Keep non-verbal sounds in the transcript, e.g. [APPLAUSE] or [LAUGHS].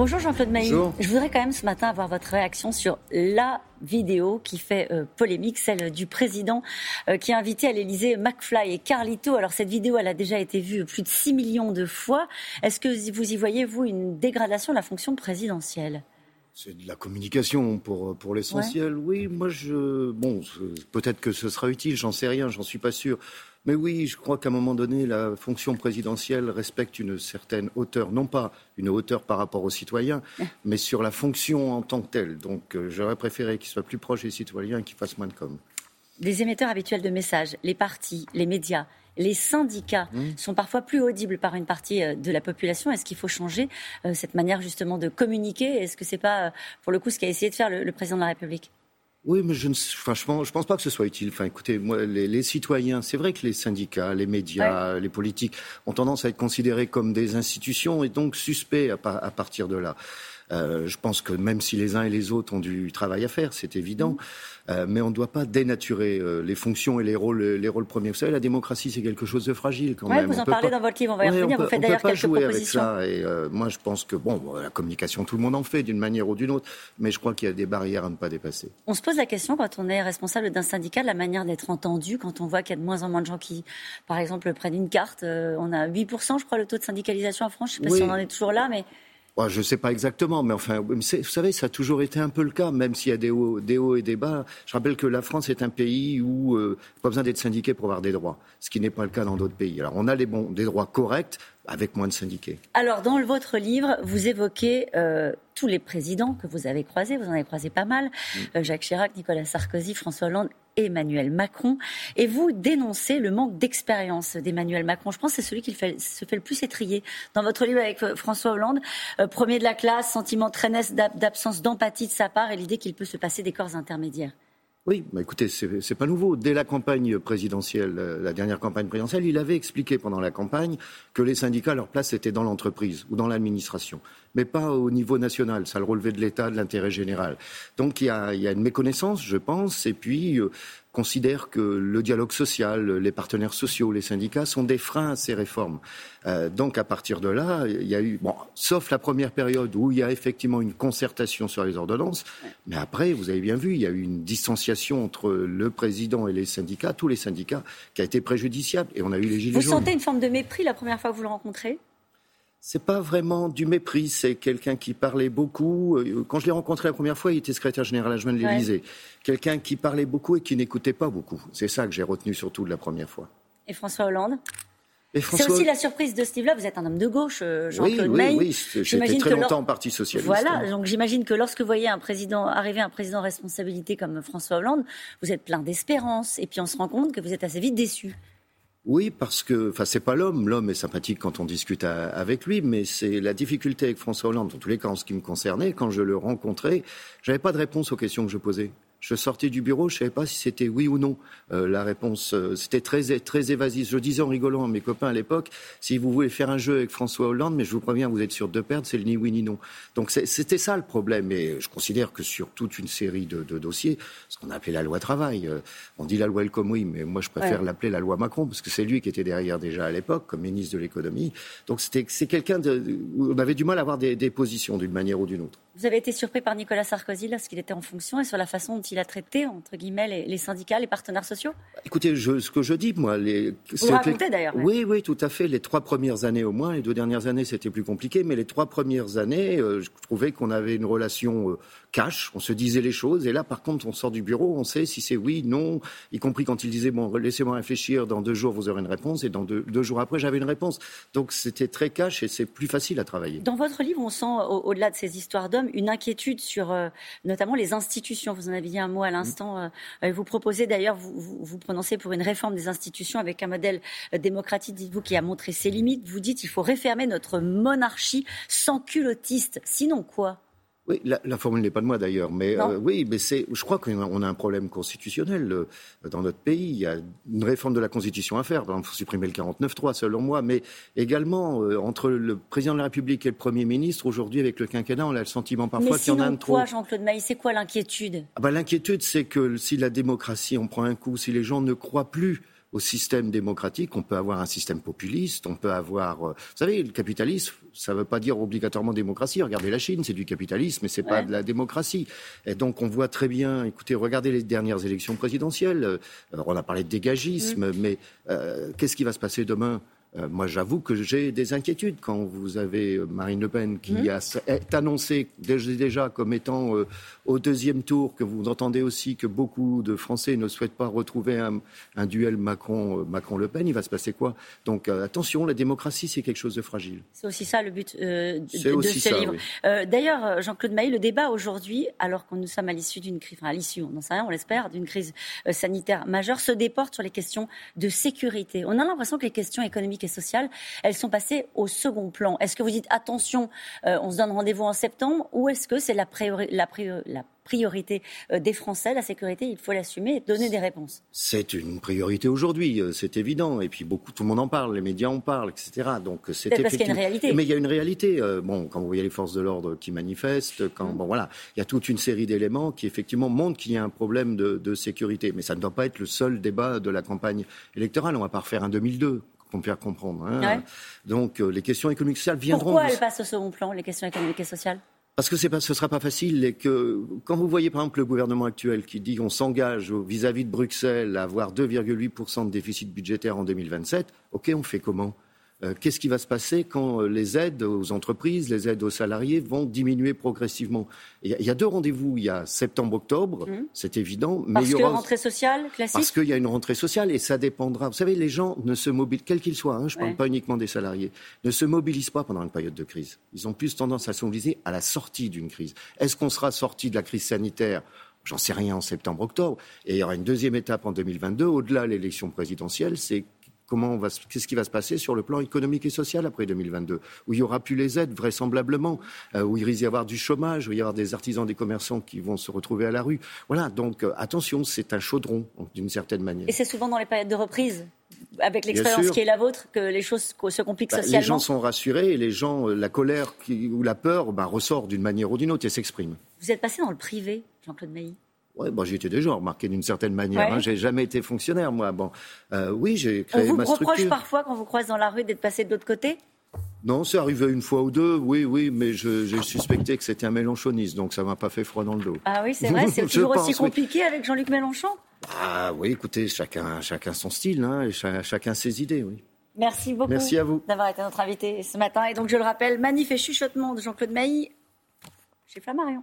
Bonjour Jean-Claude Mailly. Je voudrais quand même ce matin avoir votre réaction sur la vidéo qui fait euh, polémique, celle du président euh, qui a invité à l'Elysée McFly et Carlito. Alors cette vidéo, elle a déjà été vue plus de 6 millions de fois. Est-ce que vous y voyez, vous, une dégradation de la fonction présidentielle? C'est de la communication pour, pour l'essentiel. Oui, moi je. Bon, peut-être que ce sera utile, j'en sais rien, j'en suis pas sûr. Mais oui, je crois qu'à un moment donné, la fonction présidentielle respecte une certaine hauteur, non pas une hauteur par rapport aux citoyens, mais sur la fonction en tant que telle. Donc euh, j'aurais préféré qu'il soit plus proche des citoyens et qu'il fasse moins de com. Les émetteurs habituels de messages, les partis, les médias, les syndicats mmh. sont parfois plus audibles par une partie euh, de la population. Est-ce qu'il faut changer euh, cette manière justement de communiquer? Est-ce que c'est pas, pour le coup, ce qu'a essayé de faire le président de la République? Oui, mais je ne franchement, je pense pas que ce soit utile. Enfin, écoutez, moi, les, citoyens, c'est vrai que les syndicats, les médias, les politiques ont tendance à être considérés comme des institutions et donc suspects à partir de là. Euh, je pense que même si les uns et les autres ont du travail à faire, c'est évident, euh, mais on ne doit pas dénaturer euh, les fonctions et les rôles, les rôles premiers. Vous savez, la démocratie, c'est quelque chose de fragile quand même. Vous en parlez dans votre livre, on va y revenir. vous faites d'ailleurs quelques jouer propositions. Avec ça. Et moi, je pense que bon, la communication, tout le monde en fait d'une manière ou d'une autre, mais je crois qu'il y a des barrières à ne pas dépasser. On se pose la question quand on est responsable d'un syndicat, de la manière d'être entendu, quand on voit qu'il y a de moins en moins de gens qui, par exemple, prennent une carte. on a 8%, je crois, le taux de syndicalisation en France. Je ne sais pas si on en est toujours là, mais je ne sais pas exactement, mais enfin, vous savez, ça a toujours été un peu le cas, même s'il y a des hauts, et des bas. Je rappelle que la France est un pays où euh, pas besoin d'être syndiqué pour avoir des droits, ce qui n'est pas le cas dans d'autres pays. Alors, on a les bons, des droits corrects avec moins de syndiqués. Alors, dans votre livre, vous évoquez euh, tous les présidents que vous avez croisés. Vous en avez croisé pas mal. Euh, Jacques Chirac, Nicolas Sarkozy, François Hollande Emmanuel Macron. Et vous dénoncez le manque d'expérience d'Emmanuel Macron. Je pense que c'est celui qui se fait le plus étrier. Dans votre livre avec euh, François Hollande, euh, premier de la classe, sentiment très d'absence d'empathie de sa part et l'idée qu'il peut se passer des corps intermédiaires. Oui, bah écoutez, c'est pas nouveau. Dès la campagne présidentielle, euh, la dernière campagne présidentielle, il avait expliqué pendant la campagne que les syndicats, leur place était dans l'entreprise ou dans l'administration, mais pas au niveau national. Ça le relevait de l'État, de l'intérêt général. Donc il y, a, il y a, une méconnaissance, je pense, et puis considère que le dialogue social, les partenaires sociaux, les syndicats sont des freins à ces réformes. Euh, donc à partir de là, il y a eu, bon, sauf la première période où il y a effectivement une concertation sur les ordonnances, mais après, vous avez bien vu, il y a eu une distanciation entre le président et les syndicats, tous les syndicats, qui a été préjudiciable. Et on a eu les gilets jaunes. Vous sentez une forme de mépris la première fois que vous le rencontrez? C'est pas vraiment du mépris, c'est quelqu'un qui parlait beaucoup. Euh, quand je l'ai rencontré la première fois, il était secrétaire général adjoint de l'Élysée. Quelqu'un qui parlait beaucoup et qui n'écoutait pas beaucoup. C'est ça que j'ai retenu surtout de la première fois. Et François Hollande C'est aussi la surprise de ce livre-là. Vous êtes un homme de gauche, euh, Jean-Claude Oui, oui, oui. J'étais très longtemps au Parti socialiste. Voilà, donc j'imagine que lorsque vous voyez un président arriver, un président en responsabilité comme François Hollande, vous êtes plein d'espérance. Et puis on se rend compte que vous êtes assez vite déçu. Oui, parce que, enfin, c'est pas l'homme. L'homme est sympathique quand on discute avec lui, mais c'est la difficulté avec François Hollande, dans tous les cas en ce qui me concernait. Quand je le rencontrais, j'avais pas de réponse aux questions que je posais. Je sortais du bureau, je ne savais pas si c'était oui ou non. Euh, la réponse, euh, c'était très, très évasif. Je disais en rigolant à mes copains à l'époque, si vous voulez faire un jeu avec François Hollande, mais je vous préviens, vous êtes sûr de perdre, c'est le ni oui ni non. Donc c'était ça le problème. Et je considère que sur toute une série de, dossiers, ce qu'on a appelé la loi travail, euh, on dit la loi El Khomri, mais moi je préfère l'appeler la loi Macron, parce que c'est lui qui était derrière déjà à l'époque, comme ministre de l'économie. Donc c'est quelqu'un de... On avait du mal à avoir des, des positions d'une manière ou d'une autre. Vous avez été surpris par Nicolas Sarkozy lorsqu'il était en fonction et sur la façon dont il a traité, entre guillemets, les, syndicats, les partenaires sociaux? Écoutez, ce que je dis, moi... Les, Vous racontez d'ailleurs. Oui, oui, tout à fait. Les trois premières années au moins, les deux dernières années, c'était plus compliqué, mais les trois premières années, euh, je trouvais qu'on avait une relation euh, cash, on se disait les choses, et là, par contre, on sort du bureau, on sait si c'est oui, non, y compris quand il disait, bon, laissez-moi réfléchir, dans deux jours, vous aurez une réponse, et dans deux, jours après, j'avais une réponse. Donc, c'était très cash et c'est plus facile à travailler. Dans votre livre, on sent, au-delà de ces histoires d'hommes, une inquiétude sur euh, notamment les institutions. Vous en avez dit un mot à l'instant. Euh, euh, vous proposez d'ailleurs, vous, vous, prononcez pour une réforme des institutions avec un modèle démocratique, dites-vous, qui a montré ses limites. Vous dites il faut réformer notre monarchie sans culottiste. Sinon quoi? Oui, la, formule n'est pas de moi d'ailleurs, mais oui, mais c'est, je crois qu'on a un problème constitutionnel dans notre pays. Il y a une réforme de la Constitution à faire. Il faut supprimer le 49.3 selon moi, mais également entre le président de la République et le Premier ministre, aujourd'hui avec le quinquennat, on a le sentiment parfois qu'il y en a un trop. quoi, Jean-Claude Maïs C'est quoi l'inquiétude? Ah ben, L'inquiétude, c'est que si la démocratie en prend un coup, si les gens ne croient plus au système démocratique. On peut avoir un système populiste, on peut avoir. Euh, vous savez, le capitalisme, ça ne veut pas dire obligatoirement démocratie. Regardez la Chine, c'est du capitalisme, mais c'est pas de la démocratie. Et donc on voit très bien. Écoutez, regardez les dernières élections présidentielles. Euh, on a parlé de dégagisme, mm. mais euh, qu'est-ce qui va se passer demain? Euh, moi, j'avoue que j'ai des inquiétudes quand vous avez euh, Marine Le Pen qui mmh. a, est annoncée déjà comme étant euh, au deuxième tour, que vous entendez aussi que beaucoup de Français ne souhaitent pas retrouver un, duel Macron-Le Pen. Il va se passer quoi? Donc attention, la démocratie, c'est quelque chose de fragile. C'est aussi ça le but de, ce livre. D'ailleurs, Jean-Claude Maillet, le débat aujourd'hui, alors que nous sommes à l'issue d'une crise, enfin à l'issue, on n'en sait rien, on l'espère, d'une crise sanitaire majeure, se déporte sur les questions de sécurité. On a l'impression que les questions économiques et sociales, elles sont passées au second plan. Est-ce que vous dites attention, euh, on se donne rendez-vous en septembre, ou est-ce que c'est la, la, la priorité euh, des Français, la sécurité, il faut l'assumer et donner des réponses? C'est une priorité aujourd'hui, euh, c'est évident. Et puis beaucoup, tout le monde en parle, les médias en parlent, etc. Donc c'est parce qu'il y a une réalité. Mais il y a une réalité. Bon, quand vous voyez les forces de l'ordre qui manifestent, quand mm. bon voilà, il y a toute une série d'éléments qui effectivement montrent qu'il y a un problème de, de, sécurité. Mais ça ne doit pas être le seul débat de la campagne électorale. On va pas refaire un 2002 pour me faire comprendre. Hein. Donc euh, les questions économiques et sociales viendront. Pourquoi elles passent au second plan, les questions économiques et sociales? Parce que pas, ce ne sera pas facile et que quand vous voyez par exemple le gouvernement actuel qui dit qu'on s'engage vis-à-vis de Bruxelles à avoir 2,8% de déficit budgétaire en 2027, ok, on fait comment? Qu'est-ce qui va se passer quand euh, les aides aux entreprises, les aides aux salariés vont diminuer progressivement? Il y, a deux rendez-vous. Il y a septembre-octobre, mmh. c'est évident. Mais Parce il y aura... que rentrée sociale classique? Parce qu'il y a une rentrée sociale et ça dépendra. Vous savez, les gens ne se mobilisent, quels qu'ils soient, hein, je ne parle pas uniquement des salariés, ne se mobilisent pas pendant une période de crise. Ils ont plus tendance à se mobiliser à la sortie d'une crise. Est-ce qu'on sera sorti de la crise sanitaire? J'en sais rien en septembre-octobre. Et il y aura une deuxième étape en 2022, au-delà de l'élection présidentielle, c'est comment va, qu'est-ce qui va se passer sur le plan économique et social après 2022, où il n'y aura plus les aides vraisemblablement, euh, où il risque d'y avoir du chômage, où il y aura des artisans, des commerçants qui vont se retrouver à la rue. Voilà, donc euh, attention, c'est un chaudron d'une certaine manière. Et c'est souvent dans les périodes de reprise avec l'expérience qui est la vôtre, que les choses se compliquent bah, socialement Les gens sont rassurés et les gens, euh, la colère ou la peur bah, ressort d'une manière ou d'une autre et s'exprime. Vous êtes passé dans le privé, Jean-Claude Mailly? Ouais, bon, j'y étais déjà remarqué d'une certaine manière. Hein. J'ai jamais été fonctionnaire, moi. Bon, euh, oui, j'ai créé ma structure. On vous reproche parfois, quand vous croisez dans la rue, d'être passé de l'autre côté? Non, c'est arrivé une fois ou deux, oui, oui, mais j'ai suspecté que c'était un mélenchoniste, donc ça m'a pas fait froid dans le dos. Ah oui, c'est vrai, c'est [LAUGHS] toujours aussi compliqué avec Jean-Luc Mélenchon? Ah oui, écoutez, chacun, chacun son style, hein, et chacun ses idées, oui. Merci beaucoup Merci à vous. d'avoir été notre invité ce matin. Et donc, je le rappelle, manif et chuchotement de Jean-Claude Mailly chez Flammarion.